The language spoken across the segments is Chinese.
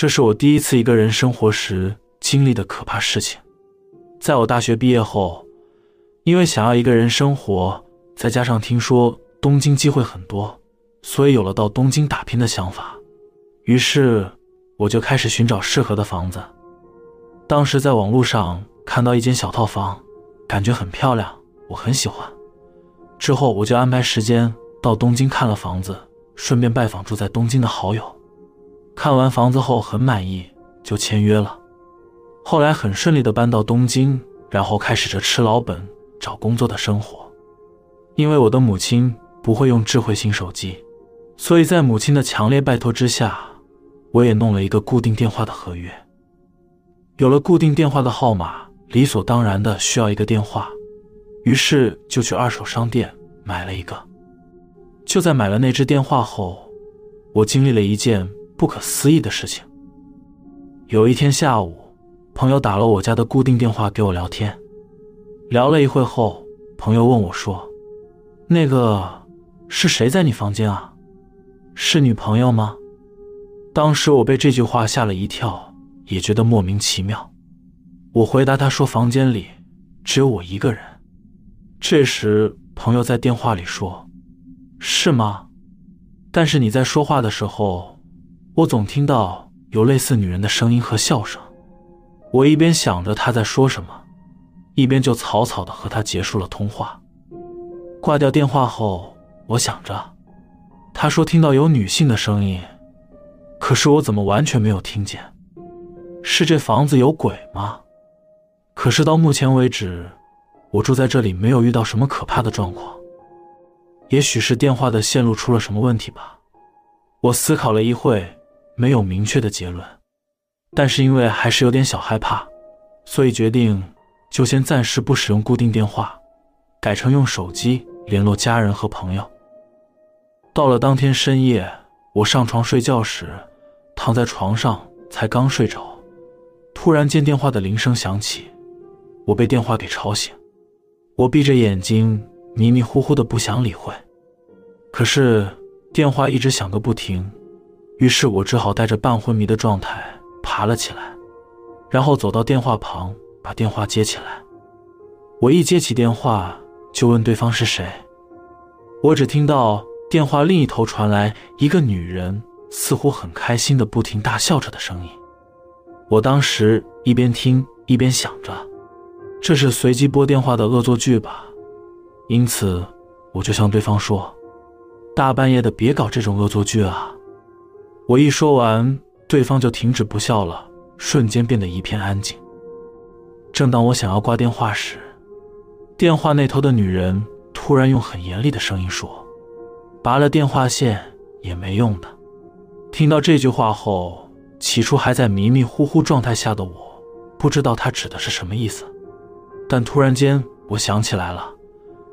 这是我第一次一个人生活时经历的可怕事情。在我大学毕业后，因为想要一个人生活，再加上听说东京机会很多，所以有了到东京打拼的想法。于是我就开始寻找适合的房子。当时在网络上看到一间小套房，感觉很漂亮，我很喜欢。之后我就安排时间到东京看了房子，顺便拜访住在东京的好友。看完房子后很满意，就签约了。后来很顺利的搬到东京，然后开始着吃老本找工作的生活。因为我的母亲不会用智慧型手机，所以在母亲的强烈拜托之下，我也弄了一个固定电话的合约。有了固定电话的号码，理所当然的需要一个电话，于是就去二手商店买了一个。就在买了那只电话后，我经历了一件不可思议的事情。有一天下午。朋友打了我家的固定电话给我聊天，聊了一会后，朋友问我说：“那个是谁在你房间啊？是女朋友吗？”当时我被这句话吓了一跳，也觉得莫名其妙。我回答他说：“房间里只有我一个人。”这时朋友在电话里说：“是吗？但是你在说话的时候，我总听到有类似女人的声音和笑声。”我一边想着他在说什么，一边就草草的和他结束了通话。挂掉电话后，我想着，他说听到有女性的声音，可是我怎么完全没有听见？是这房子有鬼吗？可是到目前为止，我住在这里没有遇到什么可怕的状况。也许是电话的线路出了什么问题吧。我思考了一会，没有明确的结论。但是因为还是有点小害怕，所以决定就先暂时不使用固定电话，改成用手机联络家人和朋友。到了当天深夜，我上床睡觉时，躺在床上才刚睡着，突然间电话的铃声响起，我被电话给吵醒。我闭着眼睛，迷迷糊糊的不想理会，可是电话一直响个不停，于是我只好带着半昏迷的状态。爬了起来，然后走到电话旁，把电话接起来。我一接起电话，就问对方是谁。我只听到电话另一头传来一个女人似乎很开心的不停大笑着的声音。我当时一边听一边想着，这是随机拨电话的恶作剧吧？因此，我就向对方说：“大半夜的别搞这种恶作剧啊！”我一说完。对方就停止不笑了，瞬间变得一片安静。正当我想要挂电话时，电话那头的女人突然用很严厉的声音说：“拔了电话线也没用的。”听到这句话后，起初还在迷迷糊糊状态下的我，不知道她指的是什么意思。但突然间，我想起来了，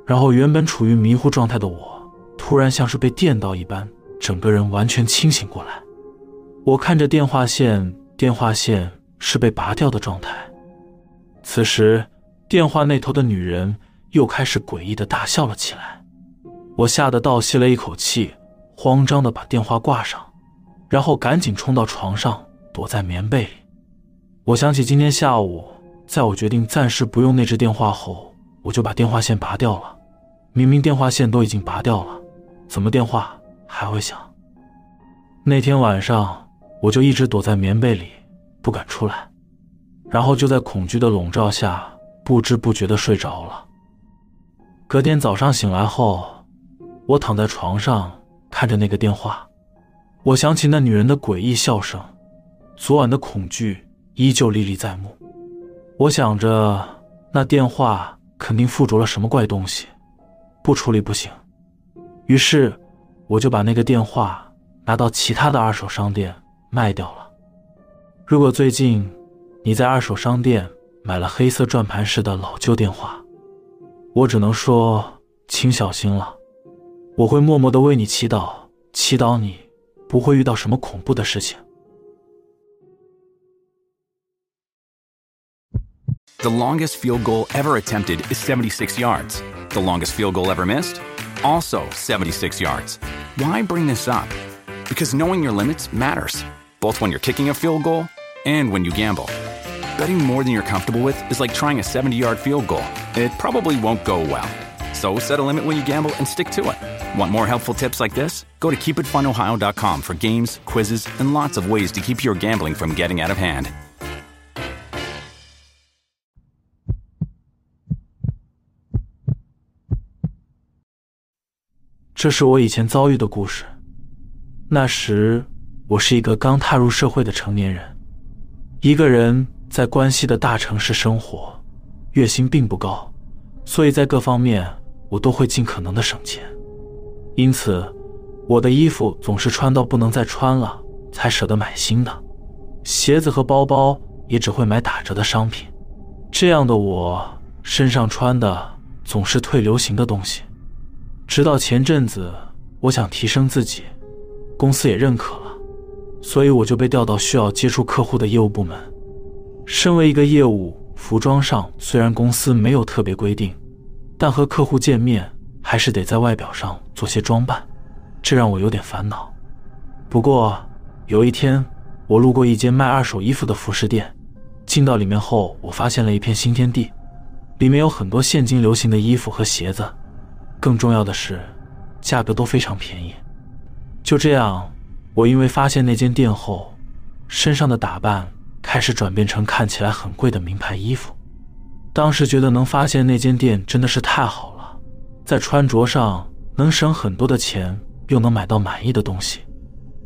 然后原本处于迷糊状态的我，突然像是被电到一般，整个人完全清醒过来。我看着电话线，电话线是被拔掉的状态。此时，电话那头的女人又开始诡异的大笑了起来。我吓得倒吸了一口气，慌张的把电话挂上，然后赶紧冲到床上，躲在棉被里。我想起今天下午，在我决定暂时不用那只电话后，我就把电话线拔掉了。明明电话线都已经拔掉了，怎么电话还会响？那天晚上。我就一直躲在棉被里，不敢出来，然后就在恐惧的笼罩下，不知不觉的睡着了。隔天早上醒来后，我躺在床上看着那个电话，我想起那女人的诡异笑声，昨晚的恐惧依旧历历在目。我想着那电话肯定附着了什么怪东西，不处理不行。于是我就把那个电话拿到其他的二手商店。卖掉了。如果最近你在二手商店买了黑色转盘式的老旧电话，我只能说，请小心了。我会默默的为你祈祷，祈祷你不会遇到什么恐怖的事情。The longest field goal ever attempted is 76 yards. The longest field goal ever missed, also 76 yards. Why bring this up? Because knowing your limits matters. both when you're kicking a field goal and when you gamble. Betting more than you're comfortable with is like trying a 70 yard field goal, it probably won't go well. So set a limit when you gamble and stick to it. Want more helpful tips like this? Go to keepitfunohio.com for games, quizzes, and lots of ways to keep your gambling from getting out of hand. 这是我以前遭遇的故事。 那时，我是一个刚踏入社会的成年人，一个人在关西的大城市生活，月薪并不高，所以在各方面我都会尽可能的省钱。因此，我的衣服总是穿到不能再穿了，才舍得买新的；鞋子和包包也只会买打折的商品。这样的我，身上穿的总是退流行的东西。直到前阵子，我想提升自己，公司也认可了，所以我就被调到需要接触客户的业务部门。身为一个业务，服装上虽然公司没有特别规定，但和客户见面还是得在外表上做些装扮，这让我有点烦恼。不过有一天，我路过一间卖二手衣服的服饰店，进到里面后，我发现了一片新天地，里面有很多现今流行的衣服和鞋子。更重要的是，价格都非常便宜。就这样，我因为发现那间店后，身上的打扮开始转变成看起来很贵的名牌衣服。当时觉得能发现那间店真的是太好了，在穿着上能省很多的钱，又能买到满意的东西，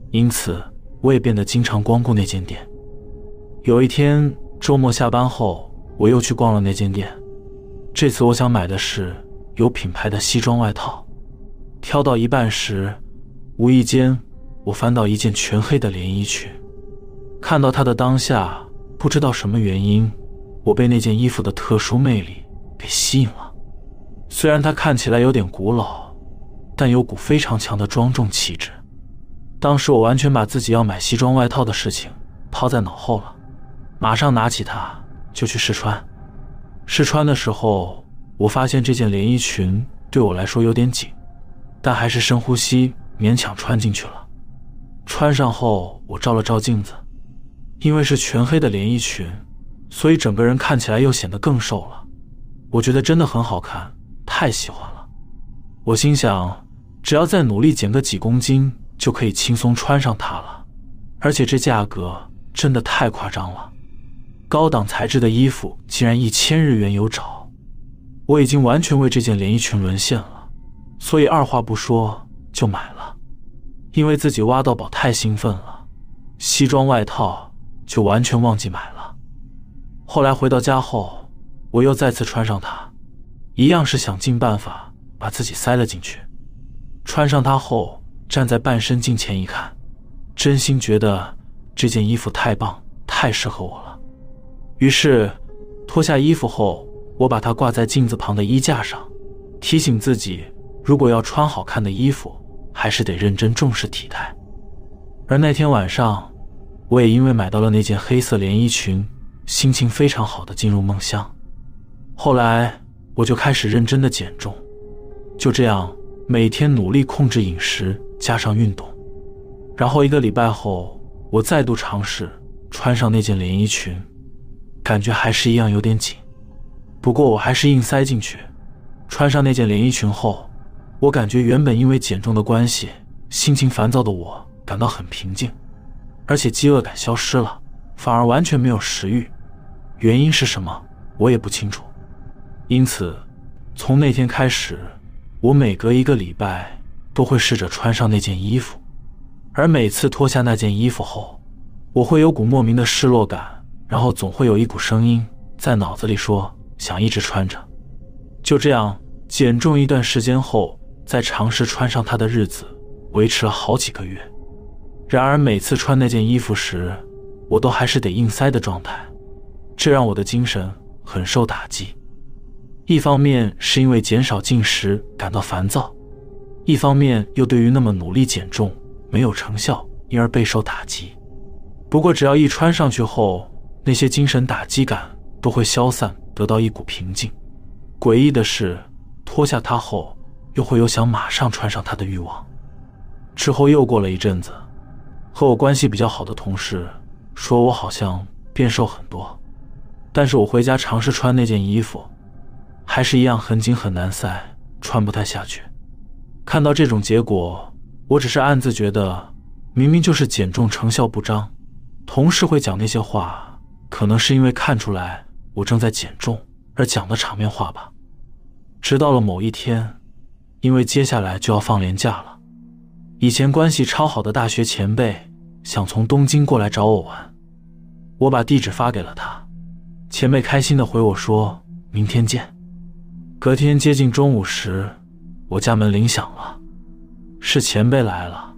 因此我也变得经常光顾那间店。有一天周末下班后，我又去逛了那间店，这次我想买的是。有品牌的西装外套，挑到一半时，无意间我翻到一件全黑的连衣裙。看到它的当下，不知道什么原因，我被那件衣服的特殊魅力给吸引了。虽然它看起来有点古老，但有股非常强的庄重气质。当时我完全把自己要买西装外套的事情抛在脑后了，马上拿起它就去试穿。试穿的时候。我发现这件连衣裙对我来说有点紧，但还是深呼吸，勉强穿进去了。穿上后，我照了照镜子，因为是全黑的连衣裙，所以整个人看起来又显得更瘦了。我觉得真的很好看，太喜欢了。我心想，只要再努力减个几公斤，就可以轻松穿上它了。而且这价格真的太夸张了，高档材质的衣服竟然一千日元有找。我已经完全为这件连衣裙沦陷了，所以二话不说就买了。因为自己挖到宝太兴奋了，西装外套就完全忘记买了。后来回到家后，我又再次穿上它，一样是想尽办法把自己塞了进去。穿上它后，站在半身镜前一看，真心觉得这件衣服太棒，太适合我了。于是脱下衣服后。我把它挂在镜子旁的衣架上，提醒自己，如果要穿好看的衣服，还是得认真重视体态。而那天晚上，我也因为买到了那件黑色连衣裙，心情非常好的进入梦乡。后来我就开始认真的减重，就这样每天努力控制饮食，加上运动。然后一个礼拜后，我再度尝试穿上那件连衣裙，感觉还是一样有点紧。不过我还是硬塞进去，穿上那件连衣裙后，我感觉原本因为减重的关系，心情烦躁的我感到很平静，而且饥饿感消失了，反而完全没有食欲。原因是什么，我也不清楚。因此，从那天开始，我每隔一个礼拜都会试着穿上那件衣服，而每次脱下那件衣服后，我会有股莫名的失落感，然后总会有一股声音在脑子里说。想一直穿着，就这样减重一段时间后，在尝试穿上它的日子维持了好几个月。然而每次穿那件衣服时，我都还是得硬塞的状态，这让我的精神很受打击。一方面是因为减少进食感到烦躁，一方面又对于那么努力减重没有成效，因而备受打击。不过只要一穿上去后，那些精神打击感都会消散。得到一股平静。诡异的是，脱下它后，又会有想马上穿上它的欲望。之后又过了一阵子，和我关系比较好的同事说我好像变瘦很多，但是我回家尝试穿那件衣服，还是一样很紧很难塞，穿不太下去。看到这种结果，我只是暗自觉得，明明就是减重成效不彰，同事会讲那些话，可能是因为看出来我正在减重而讲的场面话吧。直到了某一天，因为接下来就要放年假了，以前关系超好的大学前辈想从东京过来找我玩，我把地址发给了他，前辈开心的回我说明天见。隔天接近中午时。我家门铃响了，是前辈来了。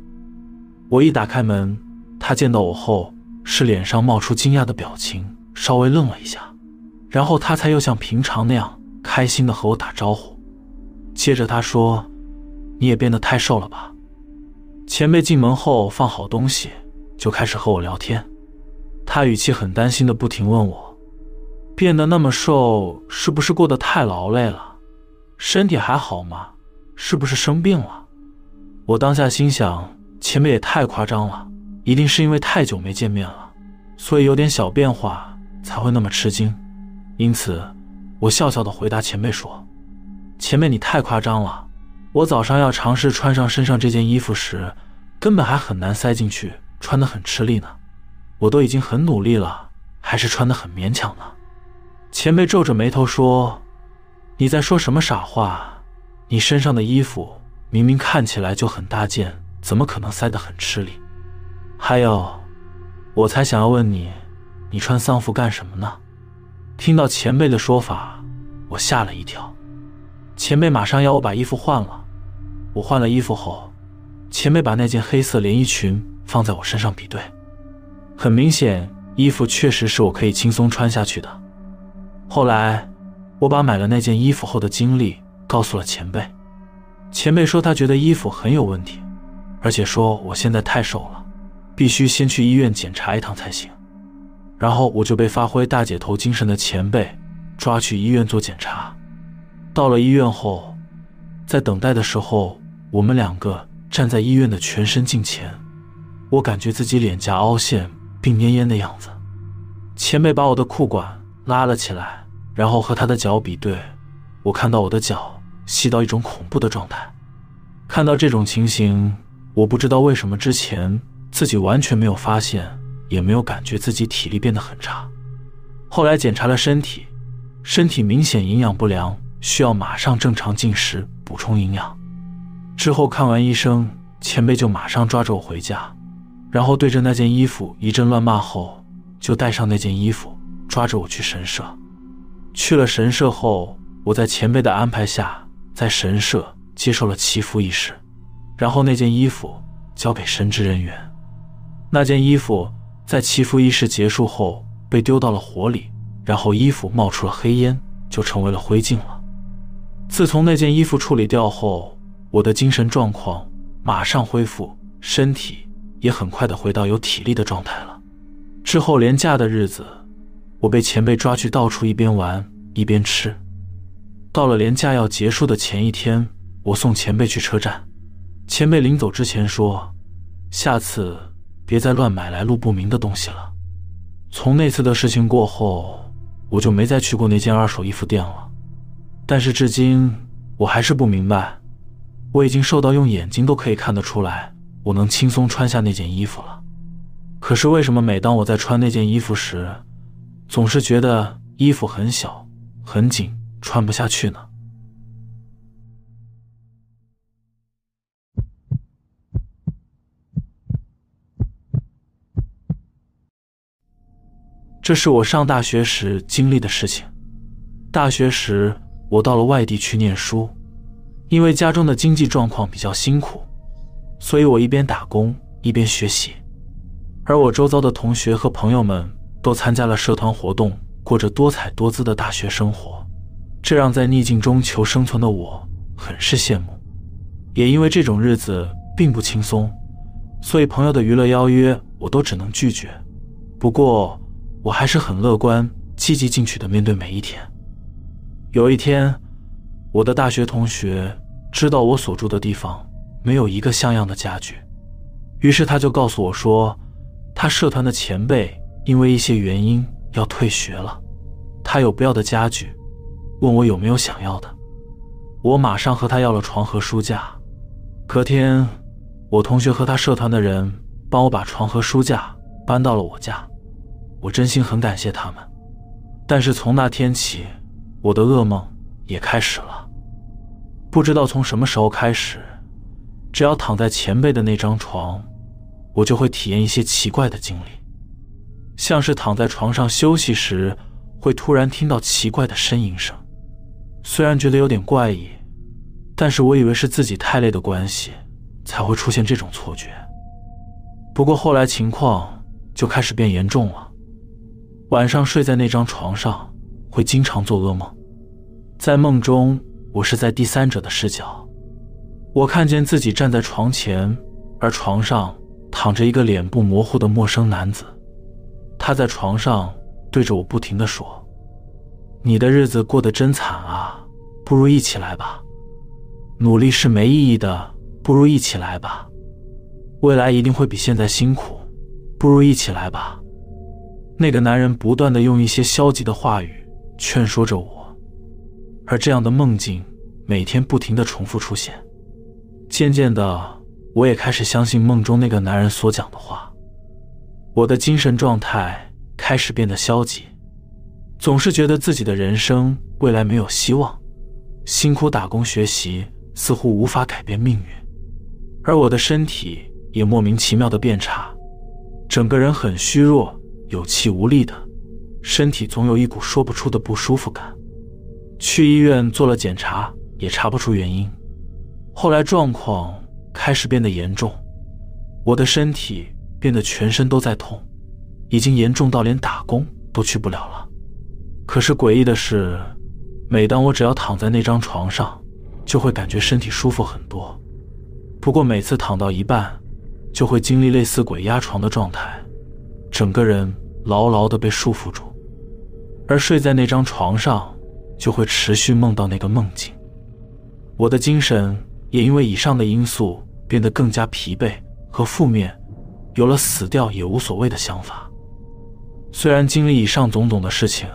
我一打开门，他见到我后是脸上冒出惊讶的表情，稍微愣了一下，然后他才又像平常那样开心的和我打招呼。接着他说：“你也变得太瘦了吧？”前辈进门后放好东西，就开始和我聊天。他语气很担心的不停问我：“变得那么瘦，是不是过得太劳累了？身体还好吗？”是不是生病了？我当下心想，前辈也太夸张了，一定是因为太久没见面了，所以有点小变化才会那么吃惊。因此，我笑笑的回答前辈说：“前辈，你太夸张了。我早上要尝试穿上身上这件衣服时，根本还很难塞进去，穿得很吃力呢。我都已经很努力了，还是穿得很勉强呢。”前辈皱着眉头说：“你在说什么傻话？”你身上的衣服明明看起来就很大件，怎么可能塞得很吃力？还有，我才想要问你，你穿丧服干什么呢？听到前辈的说法，我吓了一跳。前辈马上要我把衣服换了。我换了衣服后，前辈把那件黑色连衣裙放在我身上比对，很明显，衣服确实是我可以轻松穿下去的。后来，我把买了那件衣服后的经历。告诉了前辈，前辈说他觉得衣服很有问题，而且说我现在太瘦了，必须先去医院检查一趟才行。然后我就被发挥大姐头精神的前辈抓去医院做检查。到了医院后，在等待的时候，我们两个站在医院的全身镜前，我感觉自己脸颊凹陷并蔫蔫的样子。前辈把我的裤管拉了起来，然后和他的脚比对。我看到我的脚细到一种恐怖的状态，看到这种情形，我不知道为什么之前自己完全没有发现，也没有感觉自己体力变得很差。后来检查了身体，身体明显营养不良，需要马上正常进食补充营养。之后看完医生，前辈就马上抓着我回家，然后对着那件衣服一阵乱骂后，就带上那件衣服，抓着我去神社。去了神社后。我在前辈的安排下，在神社接受了祈福仪式，然后那件衣服交给神职人员。那件衣服在祈福仪式结束后被丢到了火里，然后衣服冒出了黑烟，就成为了灰烬了。自从那件衣服处理掉后，我的精神状况马上恢复，身体也很快的回到有体力的状态了。之后廉价的日子，我被前辈抓去到处一边玩一边吃。到了廉价要结束的前一天，我送前辈去车站。前辈临走之前说：“下次别再乱买来路不明的东西了。”从那次的事情过后，我就没再去过那间二手衣服店了。但是至今我还是不明白，我已经瘦到用眼睛都可以看得出来，我能轻松穿下那件衣服了。可是为什么每当我在穿那件衣服时，总是觉得衣服很小、很紧？穿不下去呢。这是我上大学时经历的事情。大学时，我到了外地去念书，因为家中的经济状况比较辛苦，所以我一边打工一边学习。而我周遭的同学和朋友们都参加了社团活动，过着多彩多姿的大学生活。这让在逆境中求生存的我很是羡慕，也因为这种日子并不轻松，所以朋友的娱乐邀约我都只能拒绝。不过我还是很乐观、积极进取的面对每一天。有一天，我的大学同学知道我所住的地方没有一个像样的家具，于是他就告诉我说，他社团的前辈因为一些原因要退学了，他有不要的家具，问我有没有想要的。我马上和他要了床和书架。隔天，我同学和他社团的人帮我把床和书架搬到了我家，我真心很感谢他们。但是从那天起，我的噩梦也开始了。不知道从什么时候开始，只要躺在前辈的那张床，我就会体验一些奇怪的经历，像是躺在床上休息时，会突然听到奇怪的呻吟声。虽然觉得有点怪异，但是我以为是自己太累的关系，才会出现这种错觉。不过后来情况就开始变严重了。晚上睡在那张床上，会经常做噩梦。在梦中，我是在第三者的视角，我看见自己站在床前，而床上躺着一个脸部模糊的陌生男子。他在床上对着我不停地说：“你的日子过得真惨啊，不如一起来吧。努力是没意义的，不如一起来吧。未来一定会比现在辛苦，不如一起来吧。”那个男人不断的用一些消极的话语劝说着我，而这样的梦境每天不停的重复出现。渐渐的，我也开始相信梦中那个男人所讲的话。我的精神状态开始变得消极，总是觉得自己的人生未来没有希望，辛苦打工学习似乎无法改变命运，而我的身体也莫名其妙的变差，整个人很虚弱。有气无力的，身体总有一股说不出的不舒服感。去医院做了检查，也查不出原因。后来状况开始变得严重，我的身体变得全身都在痛，已经严重到连打工都去不了了。可是诡异的是，每当我只要躺在那张床上，就会感觉身体舒服很多。不过每次躺到一半，就会经历类似鬼压床的状态，整个人。牢牢地被束缚住，而睡在那张床上，就会持续梦到那个梦境。我的精神也因为以上的因素变得更加疲惫和负面，有了死掉也无所谓的想法。虽然经历以上种种的事情，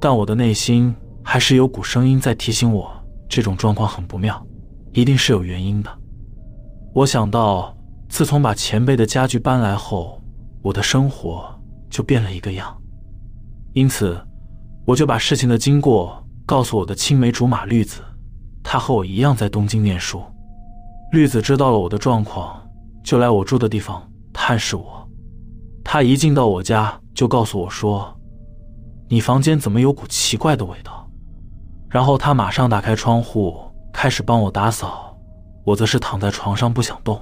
但我的内心还是有股声音在提醒我，这种状况很不妙，一定是有原因的。我想到，自从把前辈的家具搬来后，我的生活。就变了一个样，因此，我就把事情的经过告诉我的青梅竹马绿子，她和我一样在东京念书。绿子知道了我的状况，就来我住的地方探视我。她一进到我家，就告诉我说：“你房间怎么有股奇怪的味道？”然后她马上打开窗户，开始帮我打扫，我则是躺在床上不想动。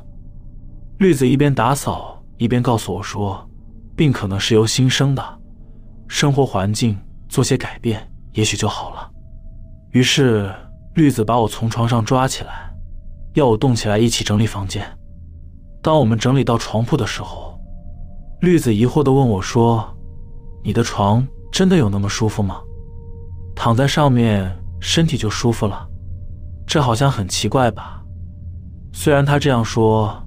绿子一边打扫一边告诉我说。病可能是由心生的，生活环境做些改变，也许就好了。于是绿子把我从床上抓起来，要我动起来一起整理房间。当我们整理到床铺的时候，绿子疑惑地问我说：“你的床真的有那么舒服吗？躺在上面身体就舒服了？这好像很奇怪吧？”虽然他这样说，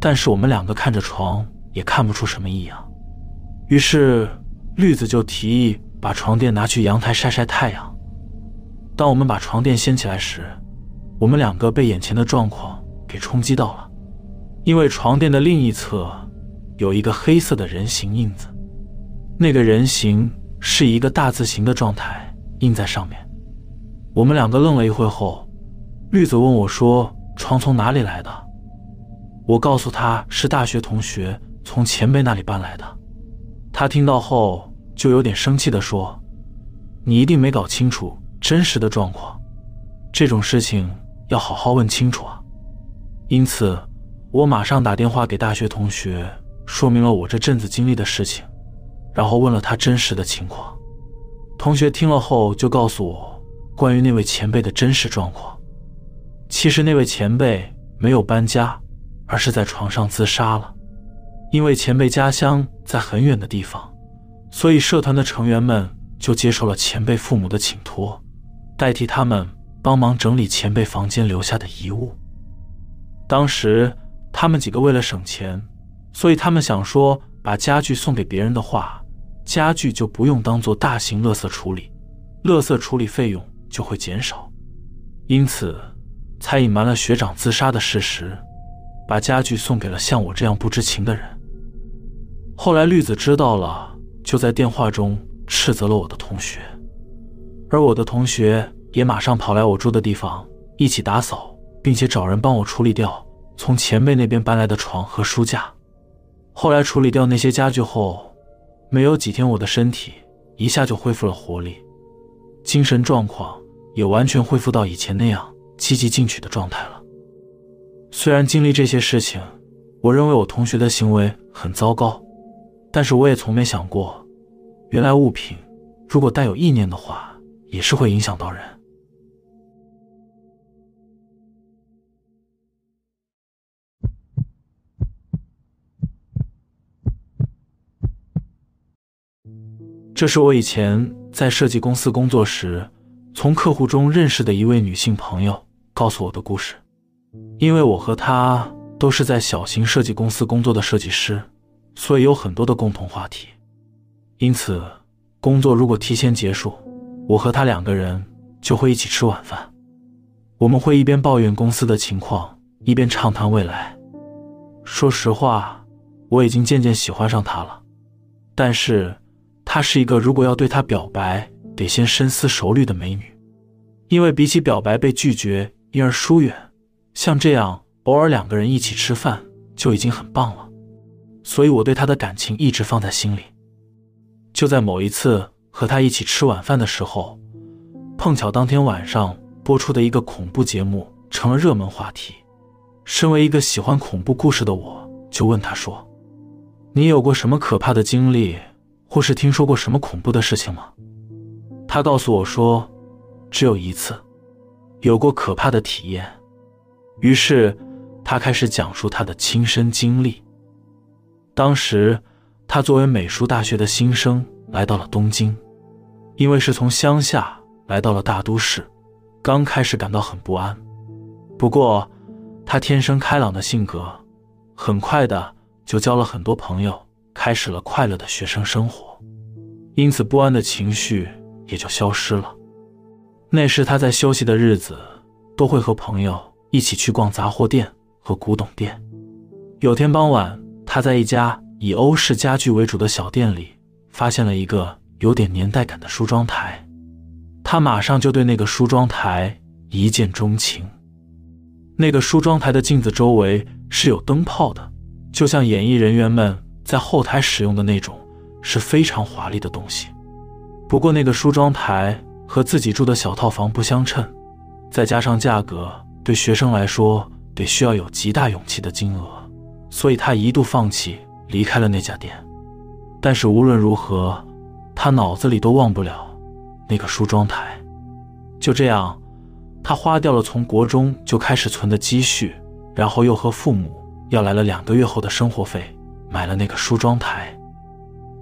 但是我们两个看着床。也看不出什么异样，于是绿子就提议把床垫拿去阳台晒晒太阳。当我们把床垫掀起来时，我们两个被眼前的状况给冲击到了，因为床垫的另一侧有一个黑色的人形印子，那个人形是一个大字形的状态印在上面。我们两个愣了一会后，绿子问我说：“床从哪里来的？”我告诉他是大学同学。从前辈那里搬来的，他听到后就有点生气的说：“你一定没搞清楚真实的状况，这种事情要好好问清楚啊。”因此，我马上打电话给大学同学，说明了我这阵子经历的事情，然后问了他真实的情况。同学听了后就告诉我关于那位前辈的真实状况。其实那位前辈没有搬家，而是在床上自杀了。因为前辈家乡在很远的地方，所以社团的成员们就接受了前辈父母的请托，代替他们帮忙整理前辈房间留下的遗物。当时他们几个为了省钱，所以他们想说，把家具送给别人的话，家具就不用当做大型垃圾处理，垃圾处理费用就会减少，因此才隐瞒了学长自杀的事实，把家具送给了像我这样不知情的人。后来绿子知道了，就在电话中斥责了我的同学，而我的同学也马上跑来我住的地方一起打扫，并且找人帮我处理掉。从前辈那边搬来的床和书架，后来处理掉那些家具后，没有几天，我的身体一下就恢复了活力，精神状况也完全恢复到以前那样积极进取的状态了。虽然经历这些事情，我认为我同学的行为很糟糕，但是我也从没想过，原来物品如果带有意念的话，也是会影响到人。这是我以前在设计公司工作时，从客户中认识的一位女性朋友告诉我的故事。因为我和她都是在小型设计公司工作的设计师，所以有很多的共同话题。因此，工作如果提前结束，我和他两个人就会一起吃晚饭。我们会一边抱怨公司的情况，一边畅谈未来。说实话，我已经渐渐喜欢上她了，但是。她是一个如果要对他表白得先深思熟虑的美女，因为比起表白被拒绝因而疏远，像这样偶尔两个人一起吃饭就已经很棒了。所以我对他的感情一直放在心里。就在某一次和他一起吃晚饭的时候，碰巧当天晚上播出的一个恐怖节目成了热门话题。身为一个喜欢恐怖故事的我，就问他说：“你有过什么可怕的经历？”或是听说过什么恐怖的事情吗？他告诉我说，只有一次，有过可怕的体验。于是，他开始讲述他的亲身经历。当时，他作为美术大学的新生来到了东京，因为是从乡下来到了大都市，刚开始感到很不安。不过，他天生开朗的性格，很快的就交了很多朋友。开始了快乐的学生生活，因此不安的情绪也就消失了。那时他在休息的日子，都会和朋友一起去逛杂货店和古董店。有天傍晚，他在一家以欧式家具为主的小店里，发现了一个有点年代感的梳妆台，他马上就对那个梳妆台一见钟情。那个梳妆台的镜子周围是有灯泡的，就像演艺人员们。在后台使用的那种是非常华丽的东西，不过那个梳妆台和自己住的小套房不相称，再加上价格对学生来说得需要有极大勇气的金额，所以他一度放弃离开了那家店。但是无论如何，他脑子里都忘不了那个梳妆台。就这样，他花掉了从国中就开始存的积蓄，然后又和父母要来了两个月后的生活费。买了那个梳妆台，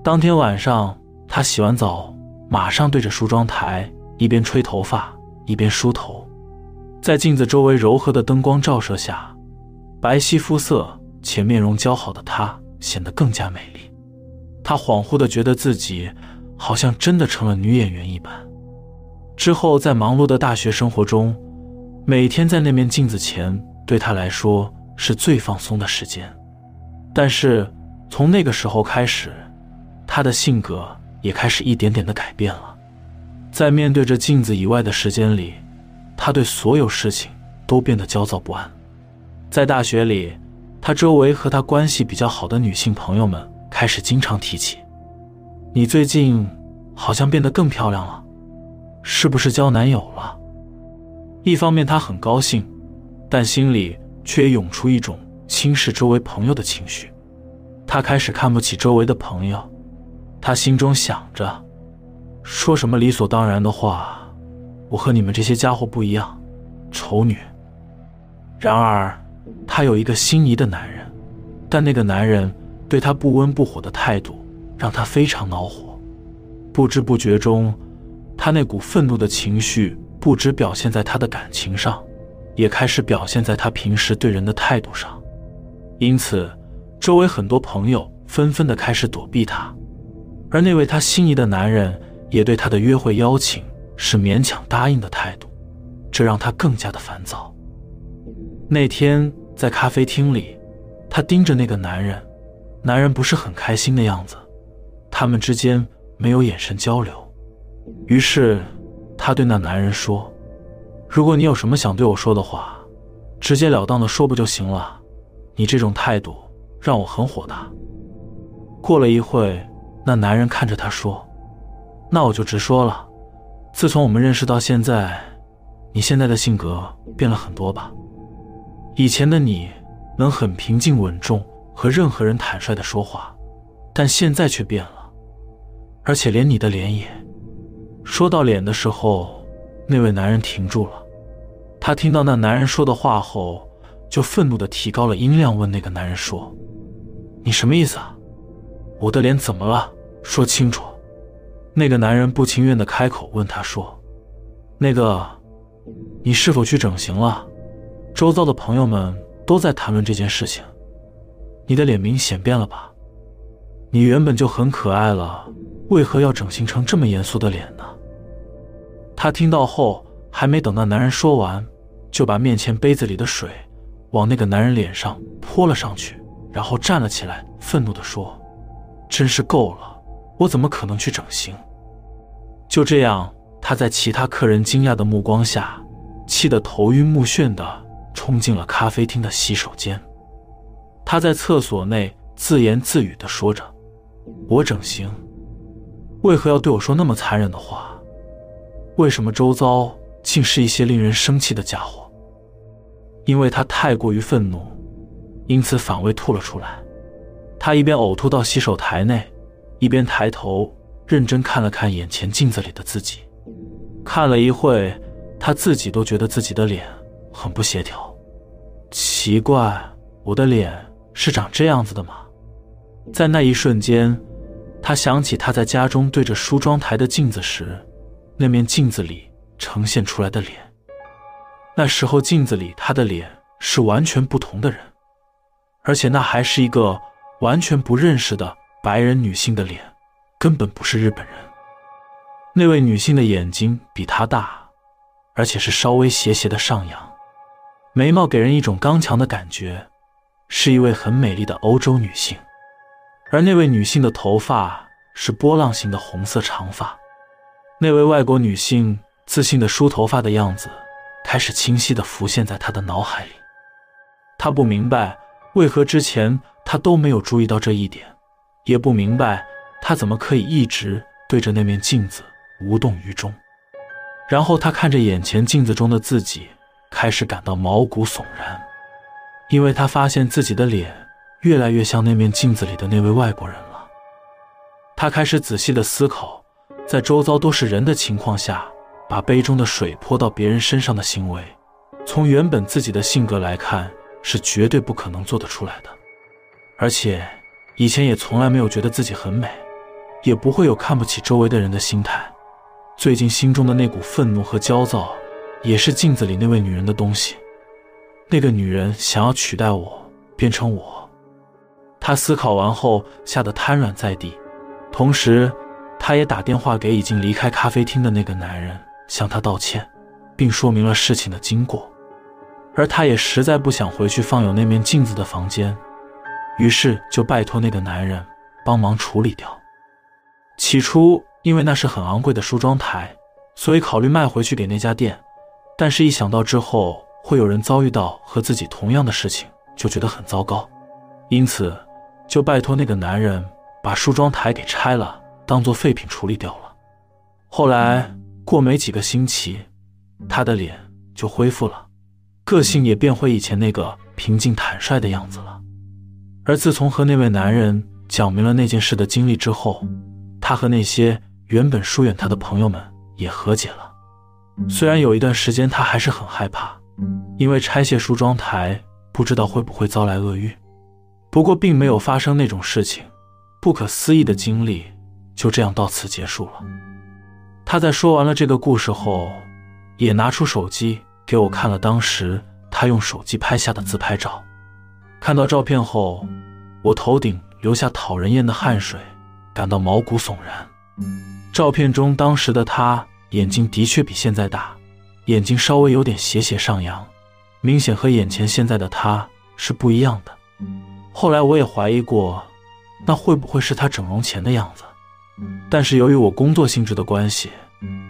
当天晚上他洗完澡，马上对着梳妆台一边吹头发一边梳头，在镜子周围柔和的灯光照射下，白皙肤色且面容姣好的她显得更加美丽。他恍惚地觉得自己好像真的成了女演员一般。之后在忙碌的大学生活中，每天在那面镜子前对他来说是最放松的时间，但是。从那个时候开始，他的性格也开始一点点的改变了。在面对着镜子以外的时间里，他对所有事情都变得焦躁不安。在大学里，他周围和他关系比较好的女性朋友们开始经常提起：“你最近好像变得更漂亮了，是不是交男友了？”一方面他很高兴，但心里却也涌出一种轻视周围朋友的情绪。他开始看不起周围的朋友，他心中想着，说什么理所当然的话，我和你们这些家伙不一样，丑女。然而，她有一个心仪的男人，但那个男人对她不温不火的态度让她非常恼火。不知不觉中，她那股愤怒的情绪不止表现在她的感情上，也开始表现在她平时对人的态度上。因此周围很多朋友纷纷的开始躲避她，而那位她心仪的男人也对她的约会邀请是勉强答应的态度，这让她更加的烦躁。那天在咖啡厅里，他盯着那个男人，男人不是很开心的样子，他们之间没有眼神交流，于是他对那男人说。如果你有什么想对我说的话，直截了当的说不就行了？你这种态度让我很火大。过了一会，那男人看着他说：“那我就直说了，自从我们认识到现在，你现在的性格变了很多吧？以前的你能很平静稳重，和任何人坦率的说话，但现在却变了，而且连你的脸也……说到脸的时候，那位男人停住了。”他听到那男人说的话后，就愤怒的提高了音量，问那个男人说：“你什么意思啊？我的脸怎么了？说清楚。”那个男人不情愿的开口问他说：“那个，你是否去整形了？周遭的朋友们都在谈论这件事情。你的脸明显变了吧？你原本就很可爱了，为何要整形成这么严肃的脸呢？”他听到后，还没等那男人说完。就把面前杯子里的水往那个男人脸上泼了上去，然后站了起来，愤怒地说：“真是够了！我怎么可能去整形？”就这样，他在其他客人惊讶的目光下，气得头晕目眩的冲进了咖啡厅的洗手间。他在厕所内自言自语地说着：“我整形，为何要对我说那么残忍的话？为什么周遭竟是一些令人生气的家伙？”因为他太过于愤怒，因此反胃吐了出来。他一边呕吐到洗手台内，一边抬头认真看了看眼前镜子里的自己。看了一会，他自己都觉得自己的脸很不协调。奇怪，我的脸是长这样子的吗？在那一瞬间，他想起他在家中对着梳妆台的镜子时，那面镜子里呈现出来的脸。那时候镜子里他的脸是完全不同的人，而且那还是一个完全不认识的白人女性的脸，根本不是日本人。那位女性的眼睛比他大，而且是稍微斜斜的上扬，眉毛给人一种刚强的感觉，是一位很美丽的欧洲女性。而那位女性的头发是波浪形的红色长发，那位外国女性自信的梳头发的样子。开始清晰地浮现在他的脑海里，他不明白为何之前他都没有注意到这一点，也不明白他怎么可以一直对着那面镜子无动于衷。然后他看着眼前镜子中的自己，开始感到毛骨悚然，因为他发现自己的脸越来越像那面镜子里的那位外国人了。他开始仔细地思考，在周遭都是人的情况下。把杯中的水泼到别人身上的行为，从原本自己的性格来看，是绝对不可能做得出来的。而且，以前也从来没有觉得自己很美，也不会有看不起周围的人的心态。最近心中的那股愤怒和焦躁，也是镜子里那位女人的东西。那个女人想要取代我，变成我。他思考完后，吓得瘫软在地，同时，他也打电话给已经离开咖啡厅的那个男人。向他道歉，并说明了事情的经过，而他也实在不想回去放有那面镜子的房间，于是就拜托那个男人帮忙处理掉。起初，因为那是很昂贵的梳妆台，所以考虑卖回去给那家店，但是一想到之后会有人遭遇到和自己同样的事情，就觉得很糟糕，因此就拜托那个男人把梳妆台给拆了，当做废品处理掉了。后来。过没几个星期，他的脸就恢复了，个性也变回以前那个平静坦率的样子了。而自从和那位男人讲明了那件事的经历之后，他和那些原本疏远他的朋友们也和解了。虽然有一段时间他还是很害怕，因为拆卸梳妆台不知道会不会遭来厄运，不过并没有发生那种事情。不可思议的经历就这样到此结束了。他在说完了这个故事后，也拿出手机给我看了当时他用手机拍下的自拍照。看到照片后，我头顶流下讨人厌的汗水，感到毛骨悚然。照片中当时的他眼睛的确比现在大，眼睛稍微有点斜斜上扬，明显和眼前现在的他是不一样的。后来我也怀疑过，那会不会是他整容前的样子？但是由于我工作性质的关系，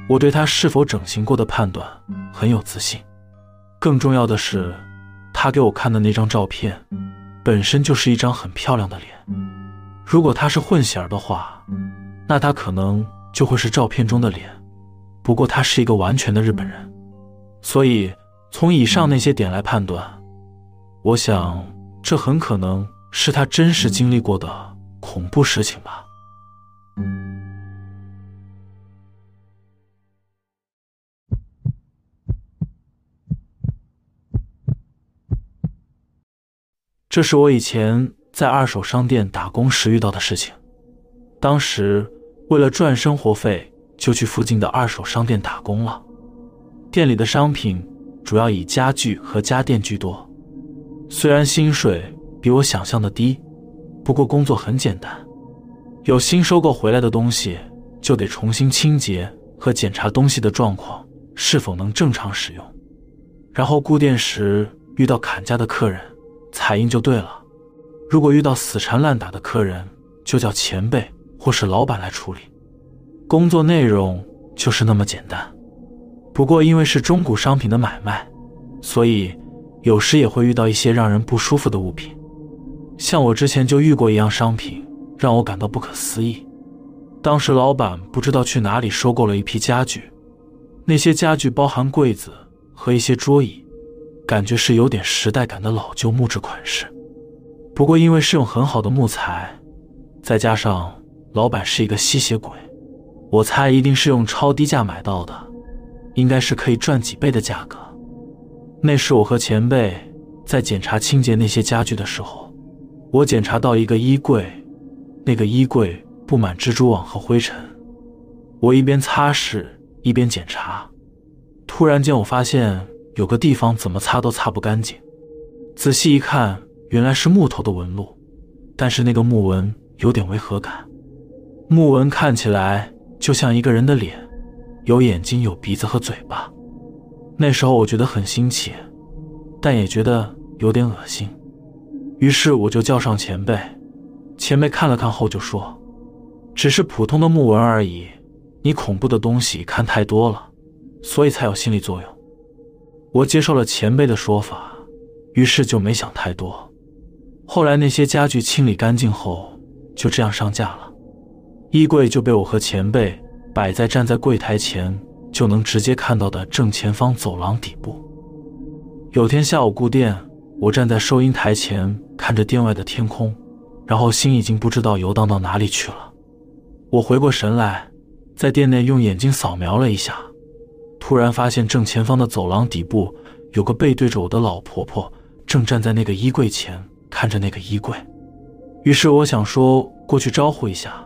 我对他是否整形过的判断很有自信。更重要的是，他给我看的那张照片，本身就是一张很漂亮的脸。如果他是混血儿的话，那他可能就会是照片中的脸。不过他是一个完全的日本人，所以从以上那些点来判断，我想这很可能是他真实经历过的恐怖事情吧。这是我以前在二手商店打工时遇到的事情。当时为了赚生活费，就去附近的二手商店打工了。店里的商品主要以家具和家电居多。虽然薪水比我想象的低，不过工作很简单。有新收购回来的东西，就得重新清洁和检查东西的状况是否能正常使用。然后顾店时遇到砍价的客人。彩印就对了。如果遇到死缠烂打的客人，就叫前辈或是老板来处理。工作内容就是那么简单。不过因为是中古商品的买卖，所以有时也会遇到一些让人不舒服的物品。像我之前就遇过一样商品，让我感到不可思议。当时老板不知道去哪里收购了一批家具，那些家具包含柜子和一些桌椅。感觉是有点时代感的老旧木质款式，不过因为是用很好的木材，再加上老板是一个吸血鬼，我猜一定是用超低价买到的，应该是可以赚几倍的价格。那时我和前辈在检查清洁那些家具的时候，我检查到一个衣柜，那个衣柜布满蜘蛛网和灰尘，我一边擦拭一边检查，突然间我发现。有个地方怎么擦都擦不干净，仔细一看，原来是木头的纹路，但是那个木纹有点违和感。木纹看起来就像一个人的脸，有眼睛、有鼻子和嘴巴。那时候我觉得很新奇，但也觉得有点恶心。于是我就叫上前辈，前辈看了看后就说：“只是普通的木纹而已，你恐怖的东西看太多了，所以才有心理作用。”我接受了前辈的说法，于是就没想太多。后来那些家具清理干净后，就这样上架了。衣柜就被我和前辈摆在站在柜台前就能直接看到的正前方走廊底部。有天下午顾店，我站在收银台前看着店外的天空，然后心已经不知道游荡到哪里去了。我回过神来，在店内用眼睛扫描了一下。突然发现正前方的走廊底部有个背对着我的老婆婆，正站在那个衣柜前看着那个衣柜。于是我想说过去招呼一下。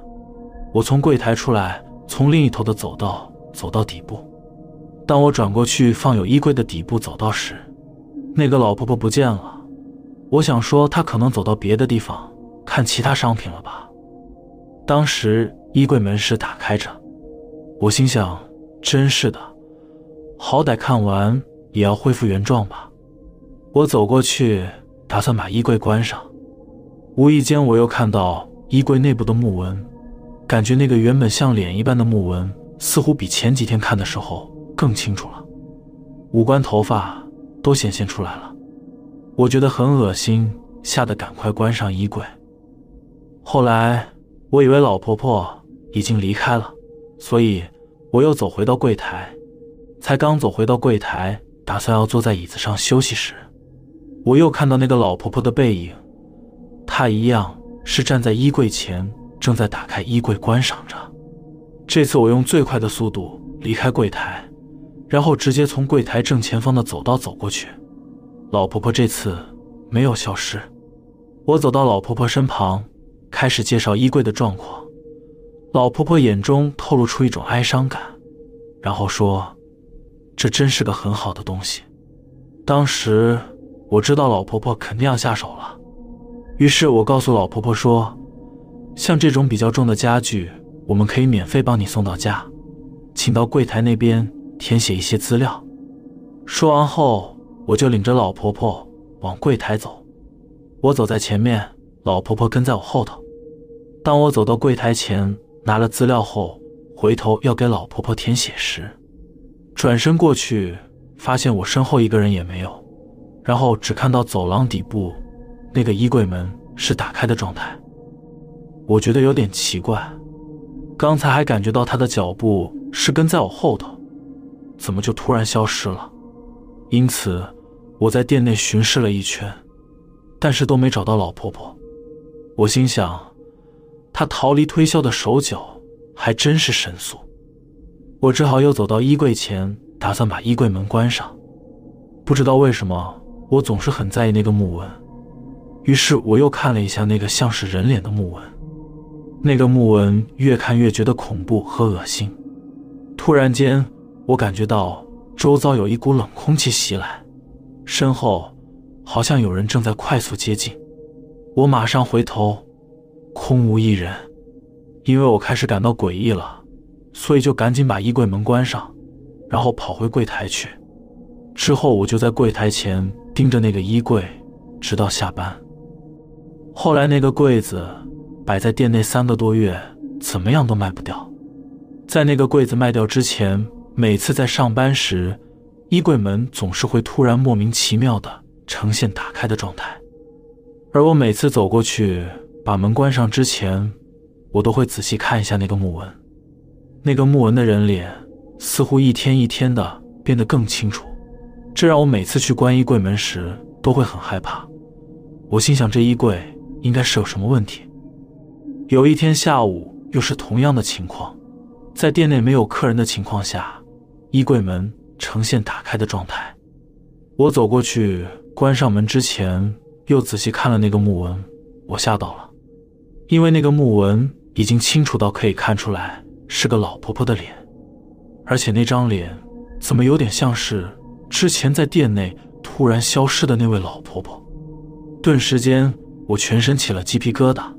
我从柜台出来，从另一头的走道走到底部。当我转过去放有衣柜的底部走道时，那个老婆婆不见了。我想说她可能走到别的地方看其他商品了吧。当时衣柜门是打开着，我心想：真是的。好歹看完也要恢复原状吧。我走过去，打算把衣柜关上。无意间，我又看到衣柜内部的木纹，感觉那个原本像脸一般的木纹，似乎比前几天看的时候更清楚了。五官、头发都显现出来了。我觉得很恶心，吓得赶快关上衣柜。后来，我以为老婆婆已经离开了，所以我又走回到柜台。才刚走回到柜台，打算要坐在椅子上休息时，我又看到那个老婆婆的背影。她一样是站在衣柜前，正在打开衣柜观赏着。这次我用最快的速度离开柜台，然后直接从柜台正前方的走道走过去。老婆婆这次没有消失。我走到老婆婆身旁，开始介绍衣柜的状况。老婆婆眼中透露出一种哀伤感，然后说。这真是个很好的东西。当时我知道老婆婆肯定要下手了，于是我告诉老婆婆说：“像这种比较重的家具，我们可以免费帮你送到家，请到柜台那边填写一些资料。”说完后，我就领着老婆婆往柜台走。我走在前面，老婆婆跟在我后头。当我走到柜台前拿了资料后，回头要给老婆婆填写时，转身过去，发现我身后一个人也没有，然后只看到走廊底部。那个衣柜门是打开的状态，我觉得有点奇怪。刚才还感觉到他的脚步是跟在我后头，怎么就突然消失了？因此，我在店内巡视了一圈，但是都没找到老婆婆。我心想，她逃离推销的手脚还真是神速。我只好又走到衣柜前，打算把衣柜门关上。不知道为什么，我总是很在意那个木纹。于是我又看了一下那个像是人脸的木纹，那个木纹越看越觉得恐怖和恶心。突然间，我感觉到周遭有一股冷空气袭来，身后好像有人正在快速接近。我马上回头，空无一人。因为我开始感到诡异了，所以就赶紧把衣柜门关上，然后跑回柜台去。之后我就在柜台前盯着那个衣柜，直到下班。后来那个柜子摆在店内三个多月，怎么样都卖不掉。在那个柜子卖掉之前，每次在上班时，衣柜门总是会突然莫名其妙的呈现打开的状态。而我每次走过去把门关上之前，我都会仔细看一下那个木纹。那个木纹的人脸似乎一天一天的变得更清楚，这让我每次去关衣柜门时都会很害怕。我心想，这衣柜。应该是有什么问题。有一天下午，又是同样的情况，在店内没有客人的情况下，衣柜门呈现打开的状态。我走过去关上门之前，又仔细看了那个木纹，我吓到了，因为那个木纹已经清楚到可以看出来是个老婆婆的脸，而且那张脸怎么有点像是之前在店内突然消失的那位老婆婆，顿时间。我全身起了鸡皮疙瘩，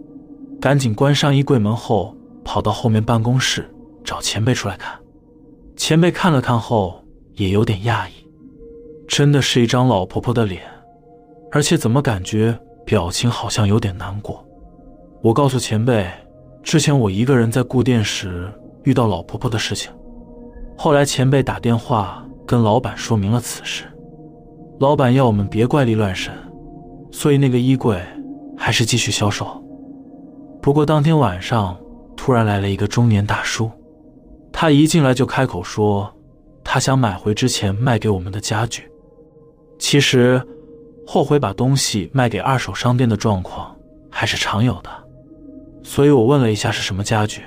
赶紧关上衣柜门后，跑到后面办公室找前辈出来看。前辈看了看后，也有点讶异，真的是一张老婆婆的脸，而且怎么感觉表情好像有点难过。我告诉前辈，之前我一个人在顾店时遇到老婆婆的事情，后来前辈打电话跟老板说明了此事，老板要我们别怪力乱神，所以那个衣柜。还是继续销售。不过当天晚上，突然来了一个中年大叔，他一进来就开口说，他想买回之前卖给我们的家具。其实，后悔把东西卖给二手商店的状况还是常有的。所以我问了一下是什么家具，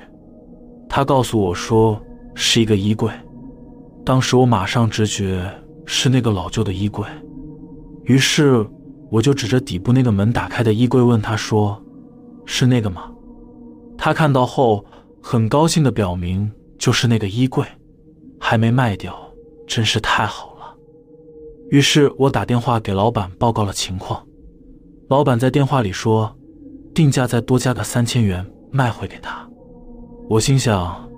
他告诉我说是一个衣柜。当时我马上直觉是那个老旧的衣柜，于是。我就指着底部那个门打开的衣柜问他说：“是那个吗？”他看到后很高兴的表明就是那个衣柜，还没卖掉，真是太好了。于是我打电话给老板报告了情况，老板在电话里说，定价再多加个三千元卖回给他。我心想，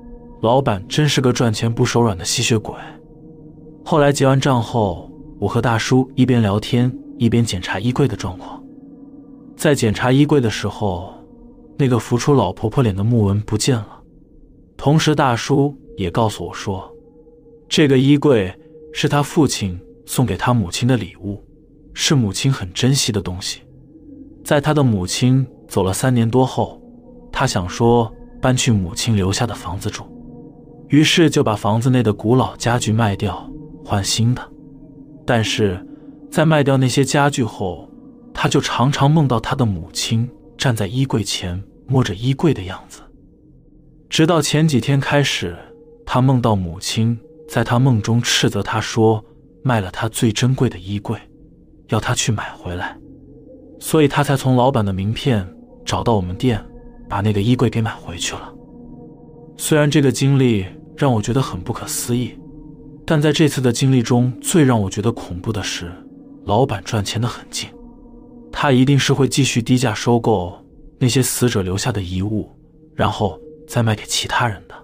老板真是个赚钱不手软的吸血鬼。后来结完账后，我和大叔一边聊天。一边检查衣柜的状况，在检查衣柜的时候，那个浮出老婆婆脸的木纹不见了。同时，大叔也告诉我说，这个衣柜是他父亲送给他母亲的礼物，是母亲很珍惜的东西。在他的母亲走了三年多后，他想说搬去母亲留下的房子住，于是就把房子内的古老家具卖掉换新的，但是。在卖掉那些家具后，他就常常梦到他的母亲站在衣柜前摸着衣柜的样子。直到前几天开始，他梦到母亲在他梦中斥责他说：“卖了他最珍贵的衣柜，要他去买回来。”所以他才从老板的名片找到我们店，把那个衣柜给买回去了。虽然这个经历让我觉得很不可思议，但在这次的经历中最让我觉得恐怖的是。老板赚钱的很近，他一定是会继续低价收购那些死者留下的遗物，然后再卖给其他人的。